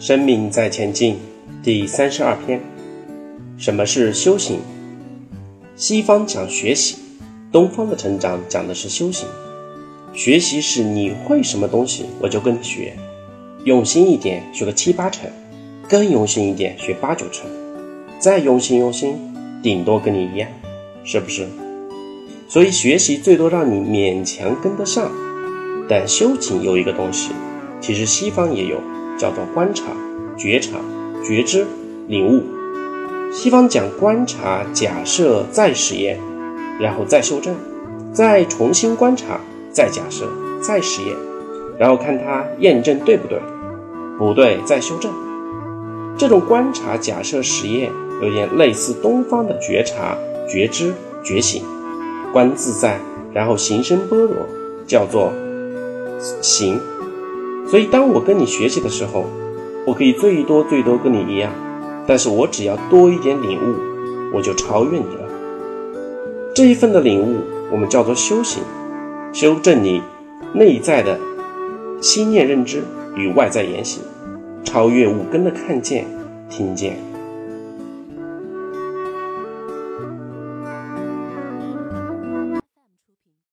生命在前进，第三十二篇。什么是修行？西方讲学习，东方的成长讲的是修行。学习是你会什么东西，我就跟你学，用心一点学个七八成，更用心一点学八九成，再用心用心，顶多跟你一样，是不是？所以学习最多让你勉强跟得上，但修行有一个东西，其实西方也有，叫做观察、觉察、觉知、领悟。西方讲观察、假设、再实验，然后再修正，再重新观察。再假设，再实验，然后看它验证对不对，不对再修正。这种观察、假设、实验有点类似东方的觉察、觉知、觉醒，观自在，然后行深般若，叫做行。所以当我跟你学习的时候，我可以最多最多跟你一样，但是我只要多一点领悟，我就超越你了。这一份的领悟，我们叫做修行。修正你内在的心念认知与外在言行，超越五根的看见、听见。